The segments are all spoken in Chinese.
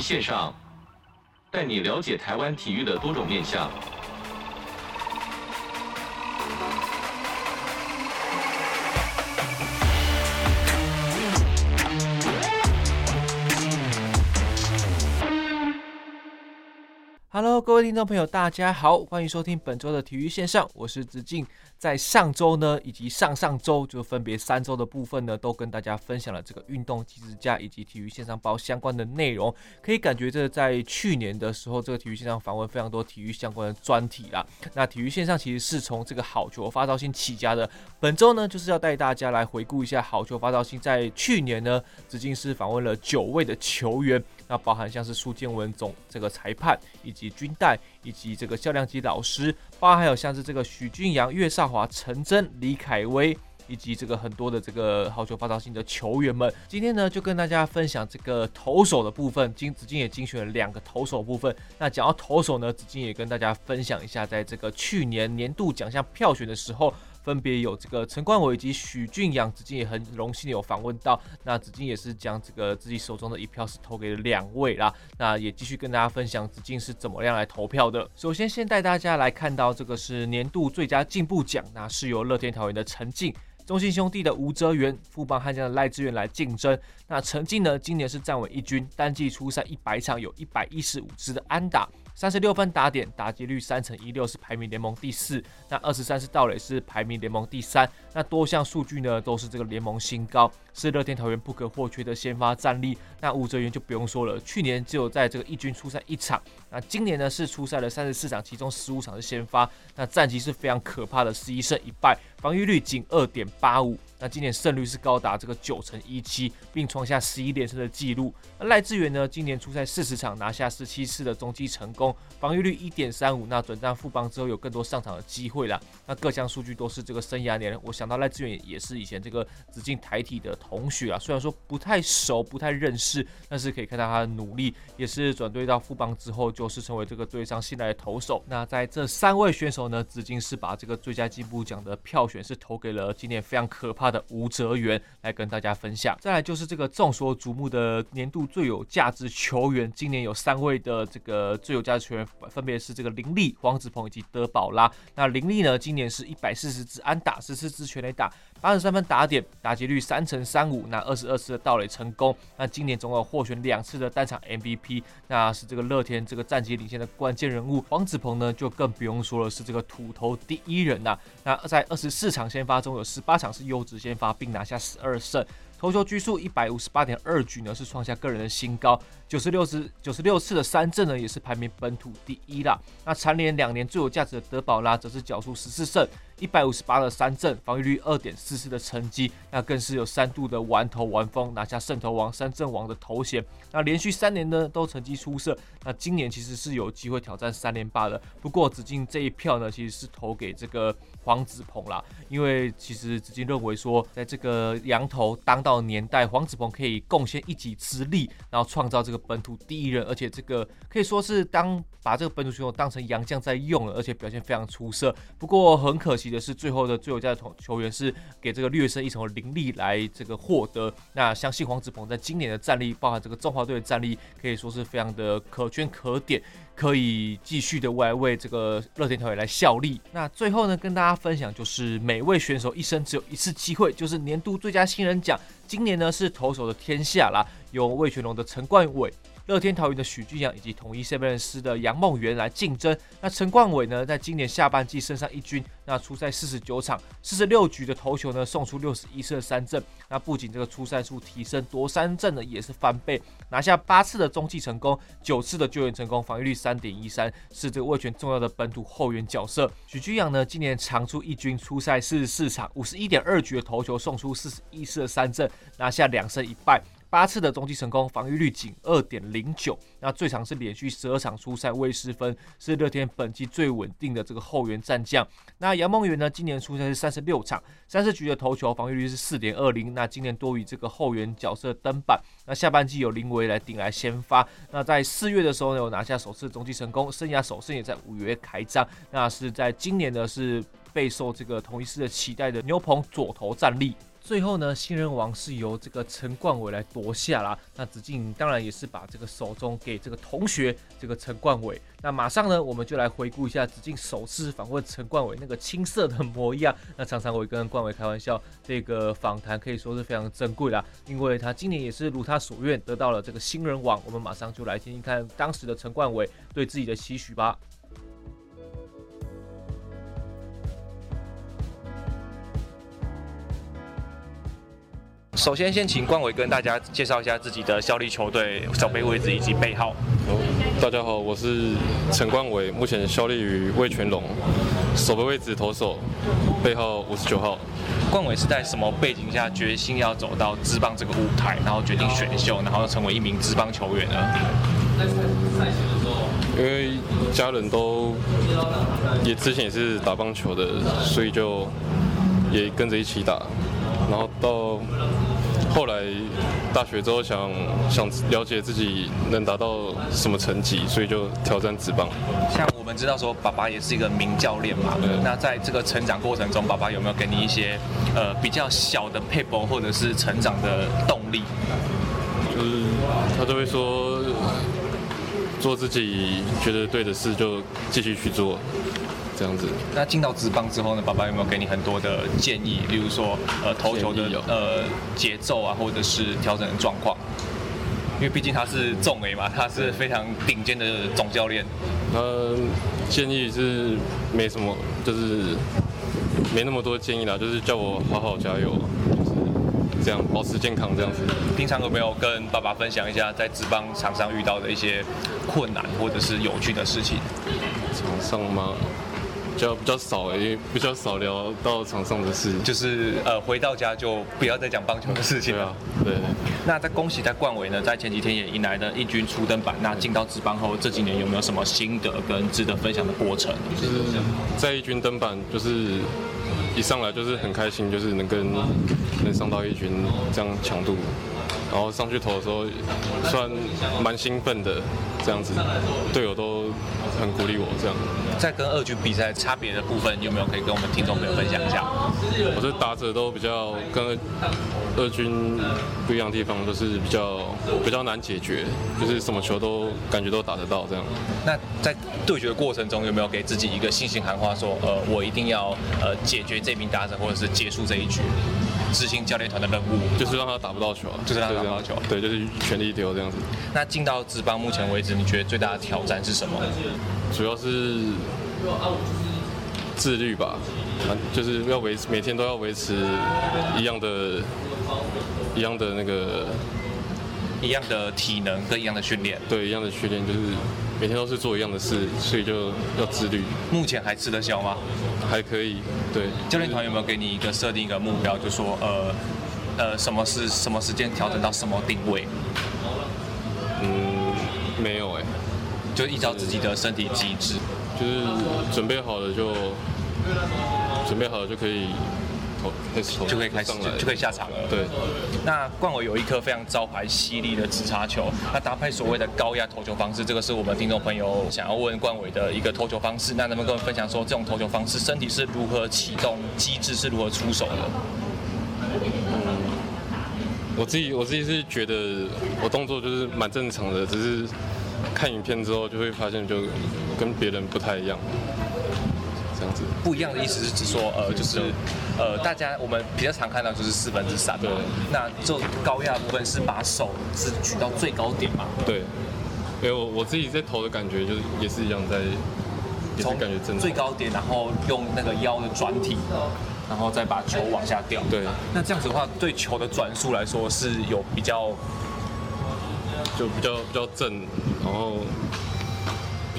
线上，带你了解台湾体育的多种面向。Hello，各位听众朋友，大家好，欢迎收听本周的体育线上，我是子敬。在上周呢，以及上上周，就分别三周的部分呢，都跟大家分享了这个运动即时价以及体育线上报相关的内容。可以感觉这在去年的时候，这个体育线上访问非常多体育相关的专题啦。那体育线上其实是从这个好球发烧星起家的。本周呢，就是要带大家来回顾一下好球发烧星在去年呢，子敬是访问了九位的球员。那包含像是苏建文总这个裁判，以及军代，以及这个肖亮基老师，包含还有像是这个许俊阳、岳少华、陈真、李凯威，以及这个很多的这个好球发烧星的球员们。今天呢，就跟大家分享这个投手的部分，金子金也精选了两个投手部分。那讲到投手呢，子金也跟大家分享一下，在这个去年年度奖项票选的时候。分别有这个陈冠伟以及许俊阳，子敬也很荣幸有访问到。那子敬也是将这个自己手中的一票是投给了两位啦。那也继续跟大家分享子敬是怎么样来投票的。首先，先带大家来看到这个是年度最佳进步奖，那是由乐天桃猿的陈进、中信兄弟的吴哲源、富邦悍将的赖志远来竞争。那陈进呢，今年是站稳一军，单季出赛一百场，有一百一十五支的安打。三十六分打点，打击率三成一六是排名联盟第四。那二十三是道垒是排名联盟第三。那多项数据呢都是这个联盟新高，是乐天桃园不可或缺的先发战力。那吴哲源就不用说了，去年只有在这个一军出赛一场，那今年呢是出赛了三十四场，其中十五场是先发。那战绩是非常可怕的，十一胜一败，防御率仅二点八五。那今年胜率是高达这个九成一七，并创下十一连胜的纪录。那赖志远呢，今年出赛四十场，拿下十七次的中继成功，防御率一点三五。那转战富邦之后，有更多上场的机会了。那各项数据都是这个生涯年，我想到赖志远也是以前这个紫禁台体的同学啊，虽然说不太熟、不太认识，但是可以看到他的努力，也是转队到富邦之后，就都是成为这个队上信赖的投手。那在这三位选手呢，紫金是把这个最佳进步奖的票选是投给了今年非常可怕的。吴哲源来跟大家分享，再来就是这个众所瞩目的年度最有价值球员，今年有三位的这个最有价值球员，分别是这个林立、黄子鹏以及德保拉。那林立呢，今年是一百四十支安打，十四支全垒打，八十三分打点，打击率三成三五，那二十二次的盗垒成功。那今年总有获选两次的单场 MVP，那是这个乐天这个战绩领先的关键人物。黄子鹏呢，就更不用说了，是这个土投第一人呐、那在二十四场先发中有十八场是优质先发，并拿下十二胜。投球局数一百五十八点二局呢，是创下个人的新高。九十六次九十六次的三振呢，也是排名本土第一啦。那蝉联两年最有价值的德保拉，则是缴出十四胜，一百五十八的三振，防御率二点四四的成绩，那更是有三度的完投完封，拿下胜投王、三振王的头衔。那连续三年呢，都成绩出色。那今年其实是有机会挑战三连霸的。不过子敬这一票呢，其实是投给这个黄子鹏啦，因为其实子敬认为说，在这个洋投当道年代，黄子鹏可以贡献一己之力，然后创造这个本土第一人，而且这个可以说是当把这个本土选手当成洋将在用了，而且表现非常出色。不过很可惜的是，最后的最有价值球员是给这个略胜一筹的林立来这个获得。那相信黄子鹏在今年的战力，包含这个中华队的战力，可以说是非常的可圈可点。可以继续的为为这个乐天桃猿来效力。那最后呢，跟大家分享就是每位选手一生只有一次机会，就是年度最佳新人奖。今年呢是投手的天下啦，由魏全龙的陈冠伟。乐天桃园的许峻暘以及统一狮面人狮的杨梦圆来竞争。那陈冠伟呢，在今年下半季升上一军，那出赛四十九场，四十六局的投球呢，送出六十一次的三振。那不仅这个出赛数提升，夺三振呢也是翻倍，拿下八次的中继成功，九次的救援成功，防御率三点一三，是这个味全重要的本土后援角色。许峻暘呢，今年常出一军，出赛四十四场，五十一点二局的投球，送出四十一次的三振，拿下两胜一败。八次的中继成功，防御率仅二点零九。那最长是连续十二场出赛未失分，是乐天本季最稳定的这个后援战将。那杨梦圆呢，今年出赛是三十六场，三十局的投球，防御率是四点二零。那今年多于这个后援角色登板。那下半季有林维来顶来先发。那在四月的时候呢，有拿下首次中继成功，生涯首胜也在五月开张。那是在今年呢，是备受这个同一师的期待的牛棚左投战力。最后呢，新人王是由这个陈冠伟来夺下啦。那子敬当然也是把这个手中给这个同学，这个陈冠伟。那马上呢，我们就来回顾一下子敬首次访问陈冠伟那个青涩的模样。那常常我跟冠伟开玩笑，这个访谈可以说是非常珍贵啦，因为他今年也是如他所愿得到了这个新人王。我们马上就来听听看当时的陈冠伟对自己的期许吧。首先，先请冠伟跟大家介绍一下自己的效力球队、守备位置以及背号。大家好，我是陈冠伟，目前效力于味全龙，守备位置投手，背号五十九号。冠伟是在什么背景下决心要走到职棒这个舞台，然后决定选秀，然后成为一名职棒球员呢？因为家人都也之前也是打棒球的，所以就也跟着一起打。然后到后来大学之后想，想想了解自己能达到什么成绩，所以就挑战职棒。像我们知道说，爸爸也是一个名教练嘛。对。那在这个成长过程中，爸爸有没有给你一些呃比较小的撇步，或者是成长的动力？就是他都会说，做自己觉得对的事就继续去做。这样子，那进到职棒之后呢？爸爸有没有给你很多的建议？例如说，呃，投球的呃节奏啊，或者是调整的状况？因为毕竟他是重 A 嘛，他是非常顶尖的总教练。呃建议是没什么，就是没那么多建议啦，就是叫我好好加油，就是这样保持健康这样子。平常有没有跟爸爸分享一下在职棒场上遇到的一些困难或者是有趣的事情？场上吗？比较比较少哎，因为比较少聊到场上的事，就是呃回到家就不要再讲棒球的事情了。对啊，对。那在恭喜在冠伟呢，在前几天也迎来了一军初登板。那进到职棒后，这几年有没有什么心得跟值得分享的过程？就是在一军登板，就是一上来就是很开心，就是能跟能上到一军这样强度。然后上去投的时候，算蛮兴奋的，这样子，队友都很鼓励我，这样。在跟二军比赛差别的部分，有没有可以跟我们听众朋友分享一下？我觉得打者都比较跟二军不一样的地方，就是比较比较难解决，就是什么球都感觉都打得到这样。那在对决的过程中，有没有给自己一个信心喊话，说呃，我一定要呃解决这名打者，或者是结束这一局？执行教练团的任务，就是让他打不到球，就是让他打不到球，对，就是全力丢这样子。那进到职棒目前为止，你觉得最大的挑战是什么？主要是自律吧，就是要维持每天都要维持一样的、一样的那个、一样的体能跟一样的训练。对，一样的训练就是每天都是做一样的事，所以就要自律。目前还吃得消吗？还可以，对。教练团有没有给你一个设定一个目标，就说呃呃什么是什么时间调整到什么定位？嗯，没有哎、欸，就依照自己的身体机制，就是准备好了就准备好了就可以。就可以开始就，就可以下场了。对，那冠伟有一颗非常招牌犀利的直插球，那搭配所谓的高压投球方式，这个是我们听众朋友想要问冠伟的一个投球方式。那能不能跟我们分享说，这种投球方式身体是如何启动，机制是如何出手的？嗯，我自己我自己是觉得我动作就是蛮正常的，只是看影片之后就会发现就跟别人不太一样。这样子不一样的意思是指说，呃，就是，呃，大家我们比较常看到就是四分之三，对。那做高压部分是把手是举到最高点嘛？对。因为我我自己在投的感觉就是也是一样在，也是感觉正最高点，然后用那个腰的转体，然后再把球往下掉。对。那这样子的话，对球的转速来说是有比较，就比较比较正，然后。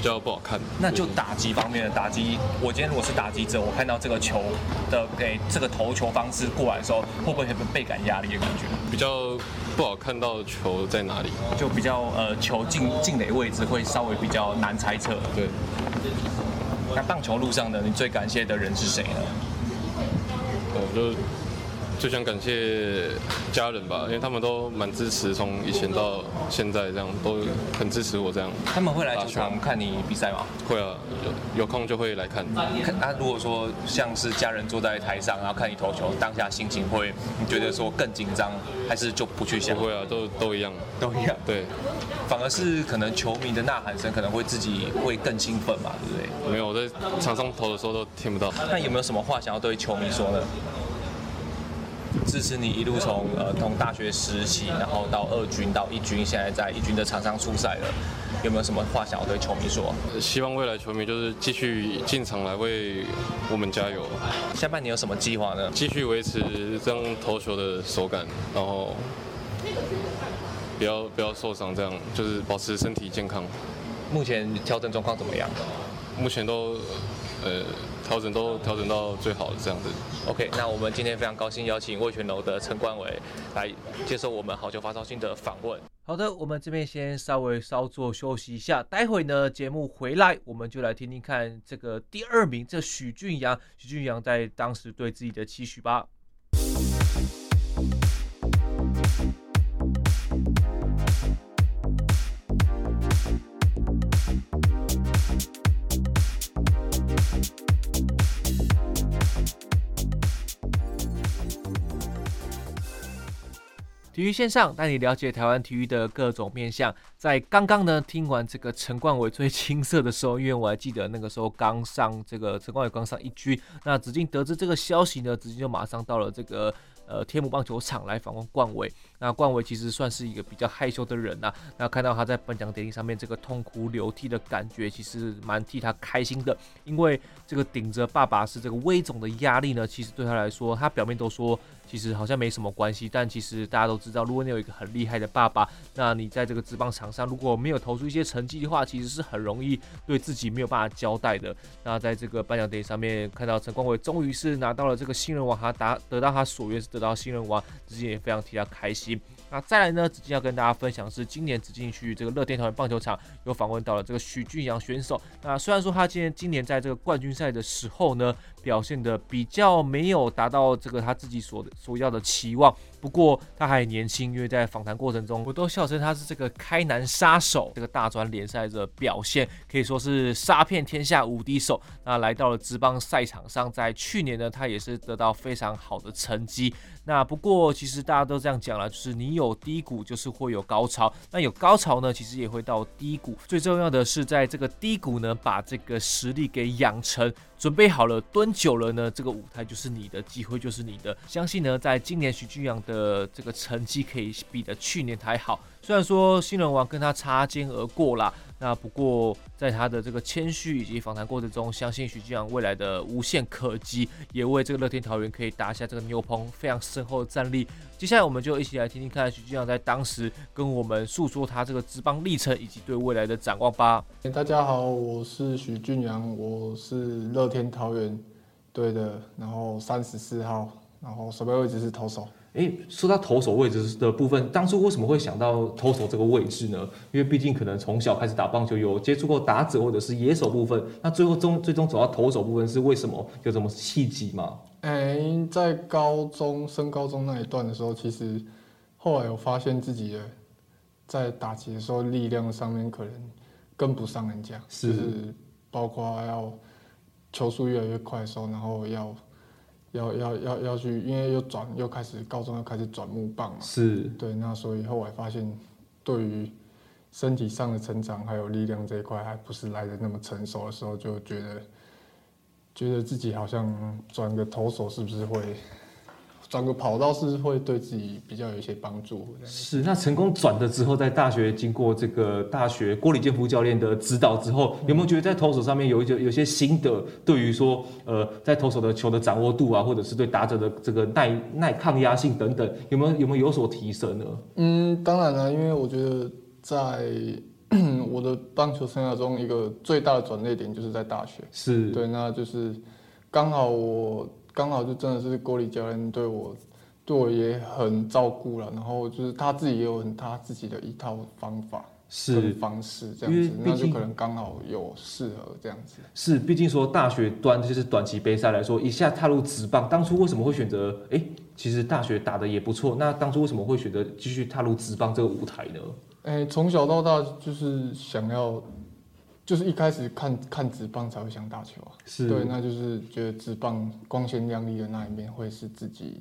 比较不好看，那就打击方面的打击。我今天如果是打击者，我看到这个球的给这个投球方式过来的时候，会不会有倍感压力的感觉？比较不好看到球在哪里，就比较呃球进进垒位置会稍微比较难猜测。对。那棒球路上的，你最感谢的人是谁呢？我就最想感谢家人吧，因为他们都蛮支持，从以前到现在这样都很支持我这样。他们会来球场看你比赛吗？会啊，有有空就会来看。看啊，如果说像是家人坐在台上，然后看你投球，当下心情会你觉得说更紧张，还是就不去想？不会啊，都都一样，都一样。对，反而是可能球迷的呐喊声可能会自己会更兴奋嘛，对不对？没有，我在场上投的时候都听不到。那有没有什么话想要对球迷说呢？支持你一路从呃从大学时期，然后到二军到一军，现在在一军的场上出赛了，有没有什么话想要对球迷说？希望未来球迷就是继续进场来为我们加油。下半年有什么计划呢？继续维持这样投球的手感，然后不要不要受伤，这样就是保持身体健康。目前调整状况怎么样？目前都呃。调整都调整到最好的这样子。OK，那我们今天非常高兴邀请味全楼的陈冠伟来接受我们好球发烧星的访问。好的，我们这边先稍微稍作休息一下，待会呢节目回来，我们就来听听看这个第二名这许俊阳，许俊阳在当时对自己的期许吧。体育线上带你了解台湾体育的各种面向。在刚刚呢，听完这个陈冠伟最青涩的时候，因为我还记得那个时候刚上这个陈冠伟刚上一军，那子敬得知这个消息呢，子敬就马上到了这个呃天母棒球场来访问冠伟。那冠伟其实算是一个比较害羞的人呐、啊，那看到他在颁奖典礼上面这个痛哭流涕的感觉，其实蛮替他开心的，因为这个顶着爸爸是这个威总的压力呢，其实对他来说，他表面都说。其实好像没什么关系，但其实大家都知道，如果你有一个很厉害的爸爸，那你在这个职棒场上如果没有投出一些成绩的话，其实是很容易对自己没有办法交代的。那在这个颁奖典礼上面看到陈冠伟终于是拿到了这个新人王，他达得到他所愿是得到新人王，自己也非常替他开心。那再来呢，子敬要跟大家分享是今年子敬去这个乐天桃园棒球场有访问到了这个许俊阳选手。那虽然说他今年今年在这个冠军赛的时候呢，表现的比较没有达到这个他自己所所要的期望。不过他还年轻，因为在访谈过程中，我都笑称他是这个开南杀手。这个大专联赛的表现可以说是杀遍天下无敌手。那来到了职棒赛场上，在去年呢，他也是得到非常好的成绩。那不过其实大家都这样讲了，就是你有低谷，就是会有高潮。那有高潮呢，其实也会到低谷。最重要的是在这个低谷呢，把这个实力给养成。准备好了，蹲久了呢，这个舞台就是你的，机会就是你的。相信呢，在今年许俊阳的这个成绩可以比的去年还好。虽然说新人王跟他擦肩而过啦。那不过，在他的这个谦虚以及访谈过程中，相信许俊阳未来的无限可击，也为这个乐天桃园可以打下这个牛棚非常深厚的战力。接下来，我们就一起来听听看许俊阳在当时跟我们诉说他这个职棒历程以及对未来的展望吧。大家好，我是许俊阳，我是乐天桃园队的，然后三十四号，然后守备位置是投手。诶，说到投手位置的部分，当初为什么会想到投手这个位置呢？因为毕竟可能从小开始打棒球，有接触过打者或者是野手部分，那最后终最终走到投手部分是为什么？有什么契机吗？诶，在高中升高中那一段的时候，其实后来我发现自己的在打击的时候力量上面可能跟不上人家，是，就是包括要球速越来越快的时候，然后要。要要要要去，因为又转又开始高中又开始转木棒嘛，是对，那所以后来发现，对于身体上的成长还有力量这一块，还不是来的那么成熟的时候，就觉得觉得自己好像转个投手是不是会。转个跑道是会对自己比较有一些帮助。是，那成功转了之后，在大学经过这个大学郭李建夫教练的指导之后，有没有觉得在投手上面有一些有些心得？对于说，呃，在投手的球的掌握度啊，或者是对打者的这个耐耐抗压性等等，有没有有没有有所提升呢？嗯，当然了，因为我觉得在 我的棒球生涯中，一个最大的转捩点就是在大学。是对，那就是刚好我。刚好就真的是郭里教练对我，对我也很照顾了，然后就是他自己也有很他自己的一套方法是方式这样子，那就可能刚好有适合这样子。是，毕竟说大学端就是短期杯赛来说，一下踏入职棒，当初为什么会选择哎其实大学打的也不错。那当初为什么会选择继续踏入职棒这个舞台呢？哎、欸，从小到大就是想要，就是一开始看看直棒才会想打球啊。是，对，那就是觉得直棒光鲜亮丽的那一面会是自己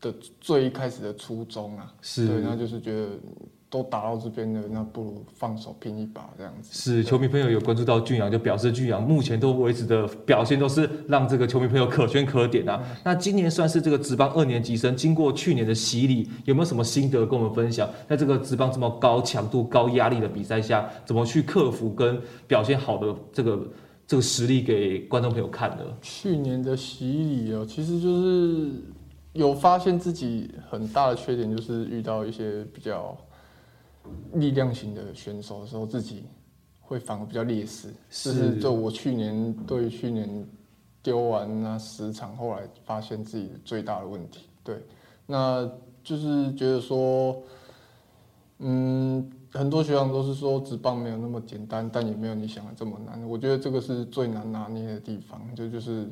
的最一开始的初衷啊。是，对，那就是觉得。都打到这边了，那不如放手拼一把这样子。是，球迷朋友有关注到俊阳，就表示俊阳目前都维持的表现都是让这个球迷朋友可圈可点啊。嗯、那今年算是这个职棒二年级生，经过去年的洗礼，有没有什么心得跟我们分享？在这个职棒这么高强度、高压力的比赛下，怎么去克服跟表现好的这个这个实力给观众朋友看呢？去年的洗礼哦，其实就是有发现自己很大的缺点，就是遇到一些比较。力量型的选手的时候，自己会反而比较劣势。是，就是就我去年对去年丢完那十场，后来发现自己最大的问题。对，那就是觉得说，嗯，很多学长都是说直棒没有那么简单，但也没有你想的这么难。我觉得这个是最难拿捏的地方，就就是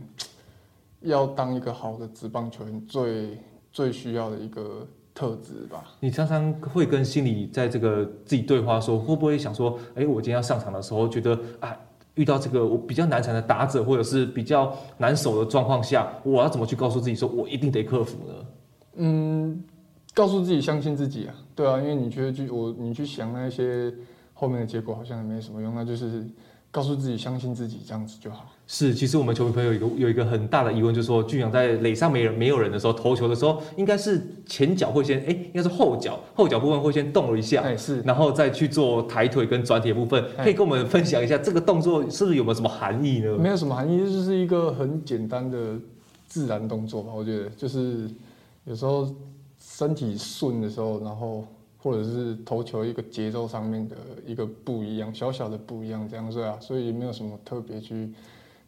要当一个好的直棒球员，最最需要的一个。特质吧，你常常会跟心里在这个自己对话说，会不会想说，哎、欸，我今天要上场的时候，觉得啊，遇到这个我比较难缠的打者，或者是比较难守的状况下，我要怎么去告诉自己，说我一定得克服呢？嗯，告诉自己相信自己啊，对啊，因为你觉得去我你去想那些后面的结果好像也没什么用，那就是。告诉自己相信自己，这样子就好。是，其实我们球迷朋友有一个有一个很大的疑问，就是说，俊阳在垒上没人没有人的时候投球的时候，应该是前脚会先哎、欸，应该是后脚后脚部分会先动了一下，哎是，然后再去做抬腿跟转体的部分，可以跟我们分享一下这个动作是不是有没有什么含义呢？没有什么含义，就是一个很简单的自然动作吧。我觉得就是有时候身体顺的时候，然后。或者是投球一个节奏上面的一个不一样，小小的不一样，这样子啊，所以也没有什么特别去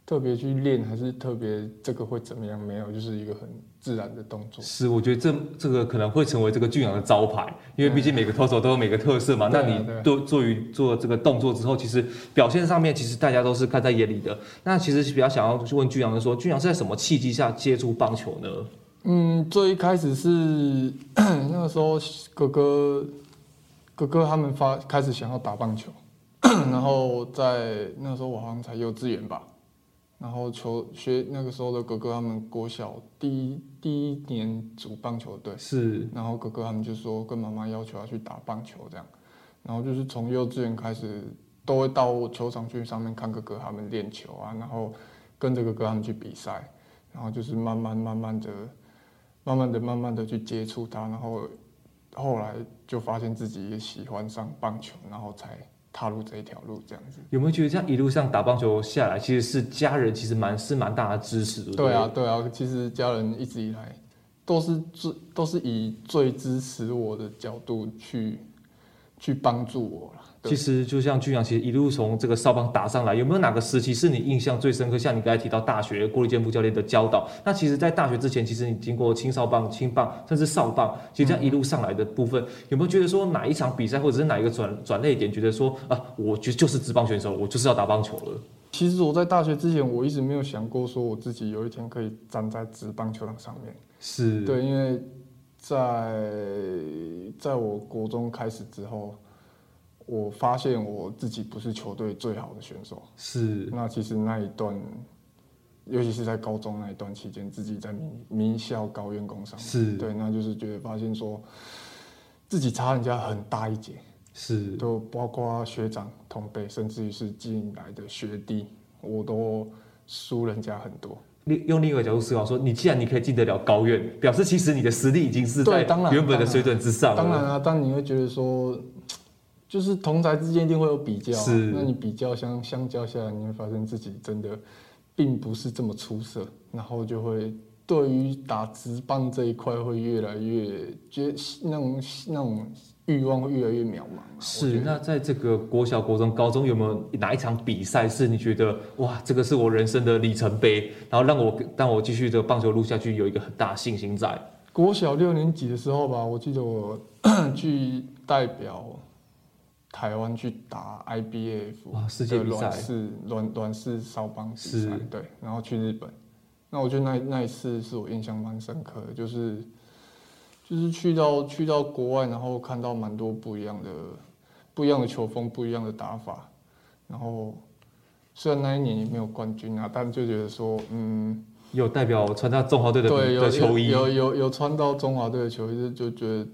特别去练，还是特别这个会怎么样？没有，就是一个很自然的动作。是，我觉得这这个可能会成为这个俊阳的招牌，因为毕竟每个投手都有每个特色嘛。那你做做于做这个动作之后，其实表现上面其实大家都是看在眼里的。那其实比较想要去问俊阳的说，俊阳是在什么契机下接触棒球呢？嗯，最一开始是 那个时候，哥哥哥哥他们发开始想要打棒球，然后在那时候我好像才幼稚园吧，然后球学那个时候的哥哥他们国小第一第一年组棒球队。是，然后哥哥他们就说跟妈妈要求要去打棒球这样，然后就是从幼稚园开始都会到球场去上面看哥哥他们练球啊，然后跟着哥哥他们去比赛，然后就是慢慢慢慢的。慢慢的、慢慢的去接触它，然后后来就发现自己也喜欢上棒球，然后才踏入这一条路这样子。有没有觉得这样一路上打棒球下来，其实是家人其实蛮是蛮大的支持的？对啊，对啊，其实家人一直以来都是最都是以最支持我的角度去去帮助我了。其实就像俊阳，其实一路从这个少棒打上来，有没有哪个时期是你印象最深刻？像你刚才提到大学郭立健副教练的教导，那其实，在大学之前，其实你经过青少棒、青棒，甚至少棒，其实这样一路上来的部分，嗯、有没有觉得说哪一场比赛，或者是哪一个转转捩点，觉得说啊，我觉得就是职棒选手，我就是要打棒球了？其实我在大学之前，我一直没有想过说我自己有一天可以站在职棒球场上面。是对，因为在在我国中开始之后。我发现我自己不是球队最好的选手，是。那其实那一段，尤其是在高中那一段期间，自己在名名校高院工商，是对，那就是觉得发现说，自己差人家很大一截，是。都包括学长同辈，甚至于是进来的学弟，我都输人家很多。用另一个角度思考说，你既然你可以进得了高院，表示其实你的实力已经是在原本的水准之上了。当然啊，但你会觉得说。就是同侪之间一定会有比较，是。那你比较相相较下来，你会发现自己真的并不是这么出色，然后就会对于打直棒这一块会越来越觉得那种那种欲望会越来越渺茫。是。那在这个国小、国中、高中有没有哪一场比赛是你觉得哇，这个是我人生的里程碑，然后让我让我继续这个棒球路下去有一个很大的信心在？国小六年级的时候吧，我记得我 去代表。台湾去打 IBF 世界比赛，软式软软式少棒比赛，对，然后去日本，那我觉得那那一次是我印象蛮深刻的，就是就是去到去到国外，然后看到蛮多不一样的不一样的球风，不一样的打法，然后虽然那一年也没有冠军啊，但就觉得说，嗯，有代表穿到中华队的对有的球衣，有有有，有穿到中华队的球衣，就觉得。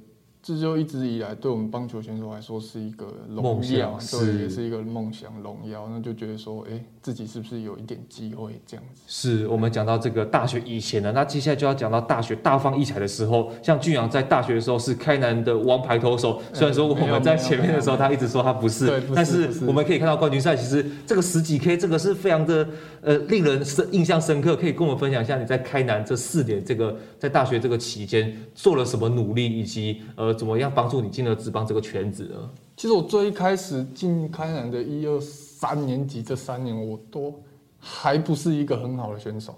这就一直以来对我们棒球选手来说是一个荣耀，对，也是一个梦想荣耀。那就觉得说，哎，自己是不是有一点机会这样子？是我们讲到这个大学以前呢，那接下来就要讲到大学大放异彩的时候。像俊阳在大学的时候是开南的王牌投手，虽然说我们在前面的时候他一直说他不是，但是我们可以看到冠军赛其实这个十几 K 这个是非常的呃令人深印象深刻。可以跟我们分享一下你在开南这四年这个在大学这个期间做了什么努力，以及呃。怎么样帮助你进了职棒这个圈子呢？其实我最一开始进开南的一二三年级这三年，我都还不是一个很好的选手，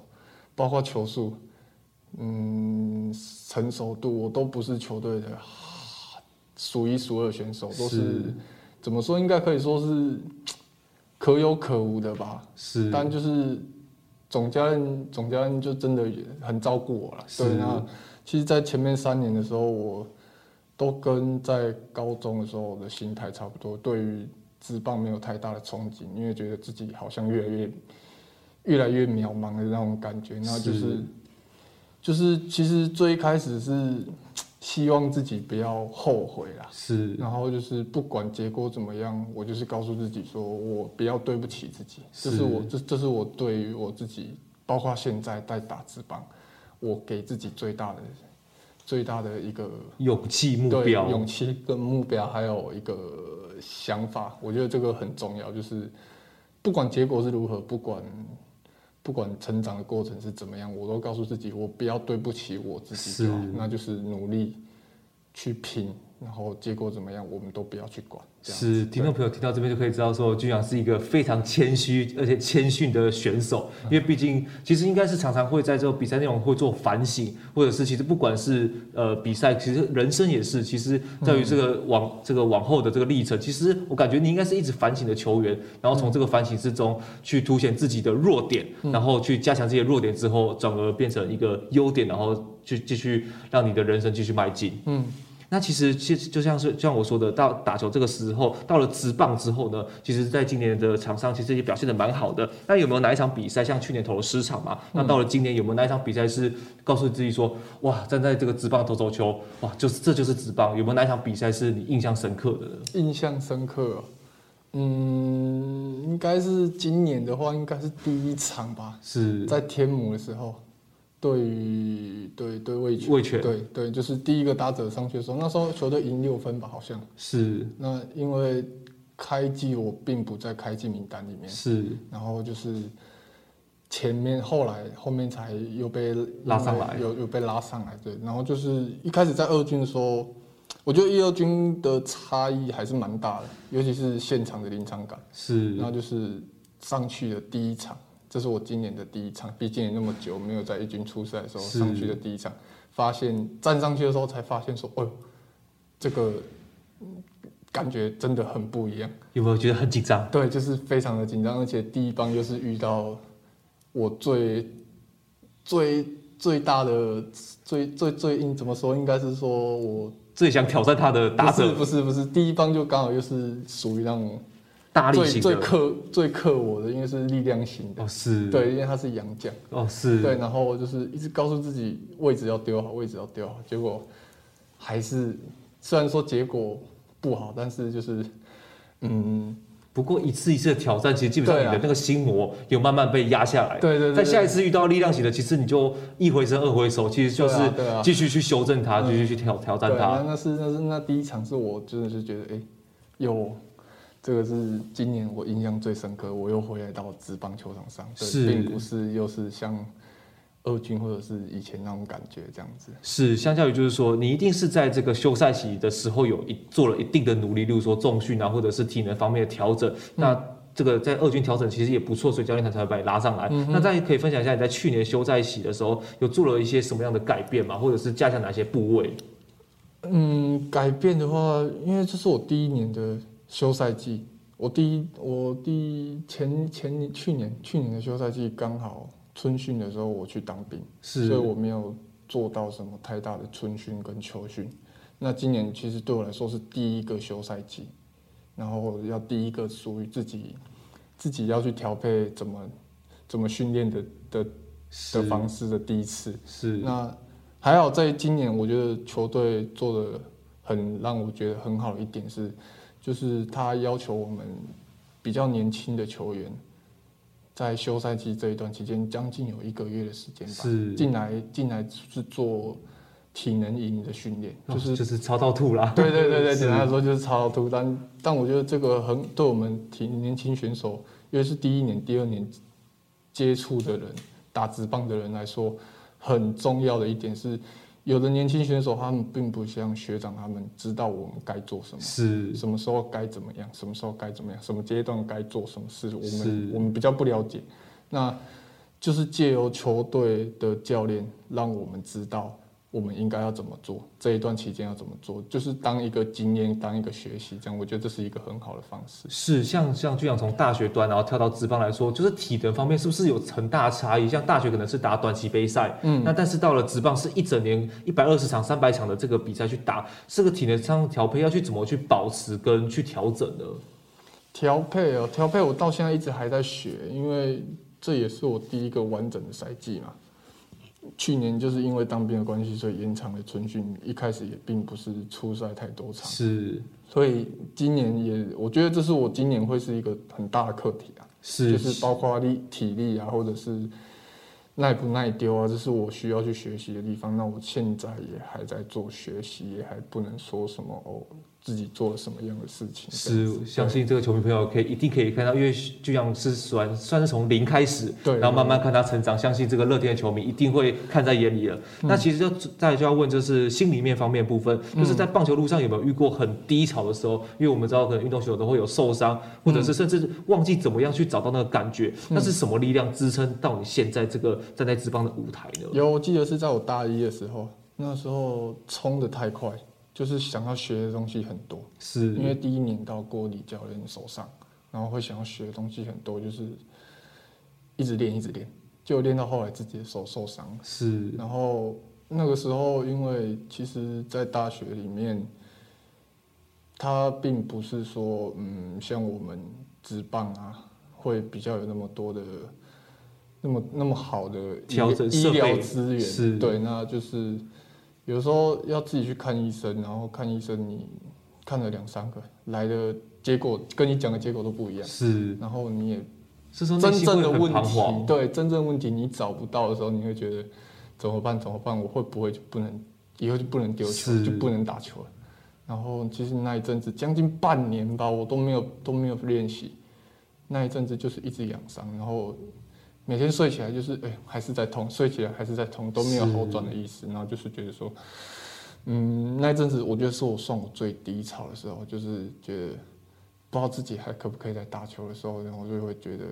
包括球速，嗯，成熟度，我都不是球队的数一数二选手，都是，是怎么说？应该可以说是可有可无的吧。是，但就是总教练，总教练就真的也很照顾我了。对，那其实，在前面三年的时候，我。都跟在高中的时候的心态差不多，对于职棒没有太大的憧憬，因为觉得自己好像越来越越来越渺茫的那种感觉。那就是就是其实最开始是希望自己不要后悔啦，是。然后就是不管结果怎么样，我就是告诉自己说我不要对不起自己，这是我这这是我对于我自己，包括现在在打职棒，我给自己最大的。最大的一个勇气目标，勇气跟目标，还有一个想法，我觉得这个很重要。就是不管结果是如何，不管不管成长的过程是怎么样，我都告诉自己，我不要对不起我自己，是，那就是努力去拼。然后结果怎么样，我们都不要去管。是听众朋友听到这边就可以知道，说俊阳是一个非常谦虚而且谦逊的选手。因为毕竟，其实应该是常常会在这个比赛内容会做反省，或者是其实不管是呃比赛，其实人生也是。其实在于这个往这个往后的这个历程，其实我感觉你应该是一直反省的球员，然后从这个反省之中去凸显自己的弱点，然后去加强这些弱点之后，转而变成一个优点，然后去继续让你的人生继续迈进。嗯。那其实，其实就像是像我说的，到打球这个时候，到了职棒之后呢，其实，在今年的场上，其实也表现的蛮好的。那有没有哪一场比赛，像去年投了十场嘛？那到了今年，有没有哪一场比赛是告诉自己说，哇，站在这个职棒投手球，哇，就是这就是职棒？有没有哪一场比赛是你印象深刻的？印象深刻，嗯，应该是今年的话，应该是第一场吧？是在天母的时候。对于对对魏全，魏全对对，就是第一个打者上去的时候，那时候球队赢六分吧，好像是。那因为开季我并不在开季名单里面，是。然后就是前面后来后面才又被拉上来，又又被拉上来，对。然后就是一开始在二军的时候，我觉得一二军的差异还是蛮大的，尤其是现场的临场感，是。然后就是上去的第一场。这是我今年的第一场，毕竟也那么久没有在一军出赛的时候上去的第一场，发现站上去的时候才发现说，哦，这个感觉真的很不一样。有没有觉得很紧张？对，就是非常的紧张，而且第一棒又是遇到我最最最大的最最最硬，怎么说？应该是说我最想挑战他的打者。不是不是不是，第一棒就刚好又是属于那种。最最克最克我的，因为是力量型的，哦、是。对，因为他是洋将，哦是，对，然后就是一直告诉自己位置要丢好，位置要丢好，结果还是虽然说结果不好，但是就是嗯，不过一次一次的挑战，其实基本上你的那个心魔有慢慢被压下来，对对，对，在下一次遇到力量型的，其实你就一回生二回熟，其实就是继续去修正它，继续去挑挑战它。那是那是那第一场是我真的是觉得哎有。这个是今年我印象最深刻，我又回来到职棒球场上，是，并不是又是像二军或者是以前那种感觉这样子。是，相较于就是说，你一定是在这个休赛期的时候有一做了一定的努力，例如说重训啊，或者是体能方面的调整。嗯、那这个在二军调整其实也不错，所以教练团才会把你拉上来。嗯、那再可以分享一下你在去年休赛期的时候有做了一些什么样的改变吗？或者是加强哪些部位？嗯，改变的话，因为这是我第一年的。休赛季，我第一，我第一前前去年去年的休赛季刚好春训的时候我去当兵，是，所以我没有做到什么太大的春训跟秋训。那今年其实对我来说是第一个休赛季，然后要第一个属于自己自己要去调配怎么怎么训练的的的方式的第一次。是。那还好，在今年我觉得球队做的很让我觉得很好的一点是，就是他要求我们比较年轻的球员。在休赛期这一段期间，将近有一个月的时间吧，是进来进来是做体能营的训练，就是、哦、就是超到吐啦。对对对对，简单来说就是超到吐。但但我觉得这个很对我们体年轻选手，因为是第一年、第二年接触的人，打直棒的人来说，很重要的一点是。有的年轻选手，他们并不像学长他们知道我们该做什么，是什么时候该怎么样，什么时候该怎么样，什么阶段该做什么事，我们我们比较不了解，那就是借由球队的教练让我们知道。我们应该要怎么做？这一段期间要怎么做？就是当一个经验，当一个学习，这样我觉得这是一个很好的方式。是像像就像从大学端然后跳到职棒来说，就是体能方面是不是有很大差异？像大学可能是打短期杯赛，嗯，那但是到了职棒是一整年一百二十场、三百场的这个比赛去打，这个体能上调配要去怎么去保持跟去调整呢？调配哦，调配我到现在一直还在学，因为这也是我第一个完整的赛季嘛。去年就是因为当兵的关系，所以延长了春训。一开始也并不是出赛太多场，是。所以今年也，我觉得这是我今年会是一个很大的课题啊，是，就是包括力、体力啊，或者是耐不耐丢啊，这是我需要去学习的地方。那我现在也还在做学习，也还不能说什么哦。自己做了什么样的事情？是相信这个球迷朋友可以一定可以看到，因为就像是算算是从零开始，对，然后慢慢看他成长。相信这个乐天的球迷一定会看在眼里了。嗯、那其实就再就要问，就是心里面方面部分，就是在棒球路上有没有遇过很低潮的时候？因为我们知道可能运动选手都会有受伤，或者是甚至忘记怎么样去找到那个感觉。那是什么力量支撑到你现在这个站在职棒的舞台呢？有，我记得是在我大一的时候，那时候冲得太快。就是想要学的东西很多，是因为第一年到郭李教练手上，然后会想要学的东西很多，就是一直练一直练，就练到后来自己的手受伤。是，然后那个时候，因为其实，在大学里面，他并不是说，嗯，像我们职棒啊，会比较有那么多的，那么那么好的医医疗资源。是，对，那就是。有时候要自己去看医生，然后看医生，你看了两三个，来的结果跟你讲的结果都不一样。是，然后你也是说真正的问题，对，真正问题你找不到的时候，你会觉得怎么办？怎么办？我会不会就不能以后就不能丢球，就不能打球了？然后其实那一阵子将近半年吧，我都没有都没有练习，那一阵子就是一直养伤，然后。每天睡起来就是，哎、欸，还是在痛，睡起来还是在痛，都没有好转的意思。然后就是觉得说，嗯，那阵子我觉得是我算我最低潮的时候，就是觉得不知道自己还可不可以再打球的时候，然后我就会觉得，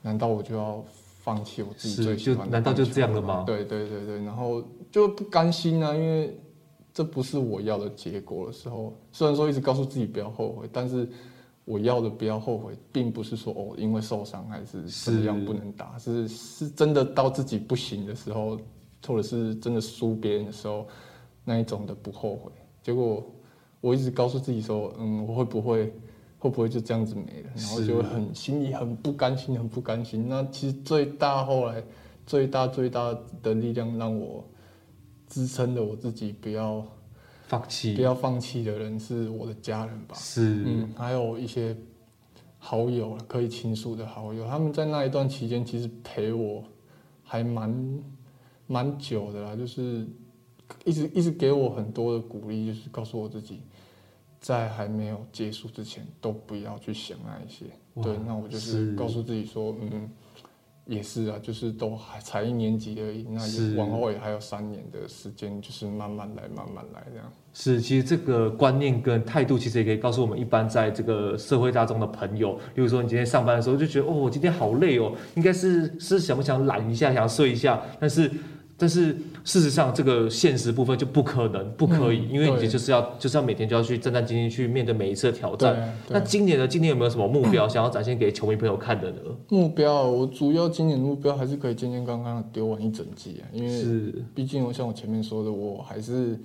难道我就要放弃我自己最喜欢的？难道就这样了吗？对对对对，然后就不甘心啊，因为这不是我要的结果的时候，虽然说一直告诉自己不要后悔，但是。我要的不要后悔，并不是说哦，因为受伤还是怎么样不能打，是是真的到自己不行的时候，或者是真的输别人的时候，那一种的不后悔。结果我一直告诉自己说，嗯，我会不会会不会就这样子没了，然后就会很心里很不甘心，很不甘心。那其实最大后来最大最大的力量，让我支撑着我自己不要。放弃，不要放弃的人是我的家人吧？是，嗯，还有一些好友，可以倾诉的好友，他们在那一段期间其实陪我还蛮蛮久的啦，就是一直一直给我很多的鼓励，就是告诉我自己在还没有结束之前都不要去想那一些。对，那我就是告诉自己说，嗯。也是啊，就是都还才一年级而已，那也往后也还有三年的时间，就是慢慢来，慢慢来这样。是，其实这个观念跟态度，其实也可以告诉我们一般在这个社会大众的朋友，比如说你今天上班的时候就觉得哦，我今天好累哦，应该是是想不想懒一下，想睡一下，但是。但是事实上，这个现实部分就不可能，不可以，嗯、因为你就是要就是要每天就要去战战兢兢去面对每一次的挑战。那今年呢？今年有没有什么目标想要展现给球迷朋友看的呢？目标，我主要今年目标还是可以健健康康的丢完一整季啊，因为是毕竟我像我前面说的，我还是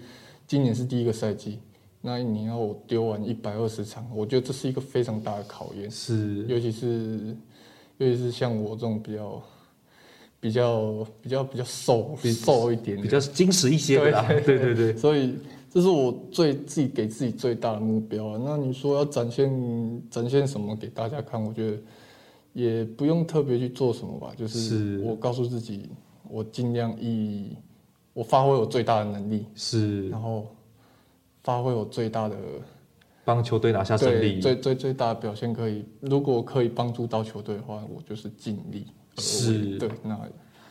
今年是第一个赛季，那你要我丢完一百二十场，我觉得这是一个非常大的考验，是，尤其是尤其是像我这种比较。比较比较比较瘦瘦一点，比较精实一些的，对 对对，对。所以这是我最自己给自己最大的目标啊。那你说要展现展现什么给大家看？我觉得也不用特别去做什么吧，就是我告诉自己，我尽量以我发挥我最大的能力，是，然后发挥我最大的帮球队拿下胜利，最最最大的表现可以，如果可以帮助到球队的话，我就是尽力。是对，那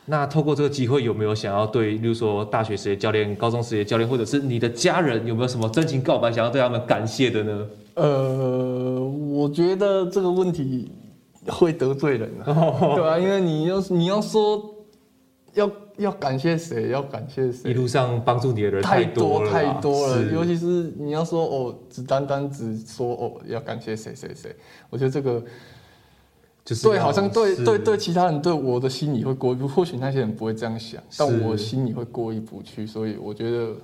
那透过这个机会，有没有想要对，例如说大学时的教练、高中时的教练，或者是你的家人，有没有什么真情告白，想要对他们感谢的呢？呃，我觉得这个问题会得罪人啊，哦、对啊，因为你要你要说要要感谢谁，要感谢谁，一路上帮助你的人太多了太多，太多了，尤其是你要说哦，只单单只说哦，要感谢谁谁谁，我觉得这个。就是对，好像对对对，其他人对我的心里会过意不，或许那些人不会这样想，但我心里会过意不去，所以我觉得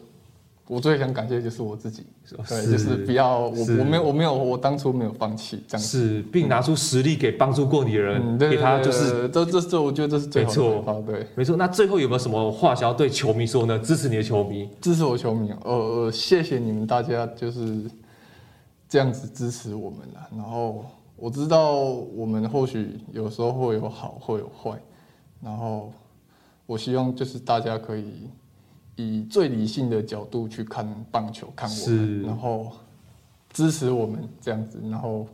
我最想感谢的就是我自己，对，就是不要我我没有我没有我当初没有放弃这样子，是，并拿出实力给帮助过你的人，嗯、给他就是这这这，我觉得这是最好的方法，对，没错。那最后有没有什么话想要对球迷说呢？支持你的球迷，支持我球迷，呃呃，谢谢你们大家就是这样子支持我们了，然后。我知道我们或许有时候会有好，会有坏，然后我希望就是大家可以以最理性的角度去看棒球，看我们，然后支持我们这样子，然后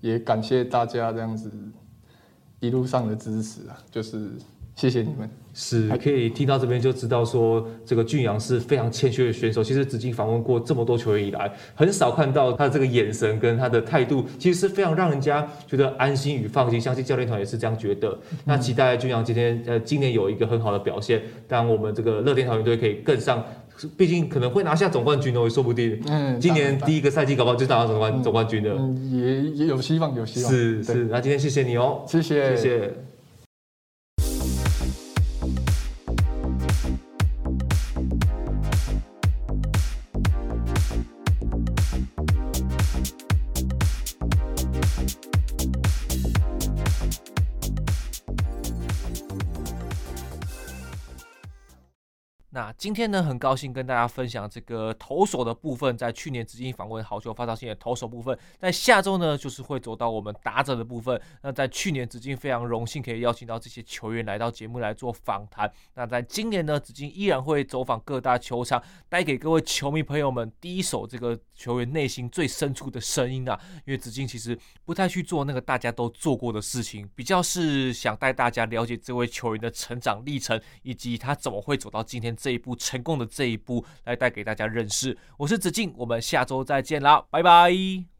也感谢大家这样子一路上的支持啊，就是。谢谢你们，是可以听到这边就知道说，这个俊阳是非常谦虚的选手。其实紫金访问过这么多球员以来，很少看到他的这个眼神跟他的态度，其实是非常让人家觉得安心与放心。相信教练团也是这样觉得。嗯、那期待俊阳今天呃今年有一个很好的表现，当我们这个乐天桃园队可以更上，毕竟可能会拿下总冠军哦，也说不定。嗯，今年第一个赛季搞不好就拿到总冠、嗯、总冠军的，嗯、也也有希望，有希望。是是，那今天谢谢你哦，谢谢谢谢。那今天呢，很高兴跟大家分享这个投手的部分，在去年紫金访问好球发烧星的投手部分，在下周呢，就是会走到我们打者的部分。那在去年紫金非常荣幸可以邀请到这些球员来到节目来做访谈。那在今年呢，紫金依然会走访各大球场，带给各位球迷朋友们第一手这个球员内心最深处的声音啊。因为紫金其实不太去做那个大家都做过的事情，比较是想带大家了解这位球员的成长历程，以及他怎么会走到今天。这一步成功的这一步来带给大家认识，我是子敬，我们下周再见啦，拜拜。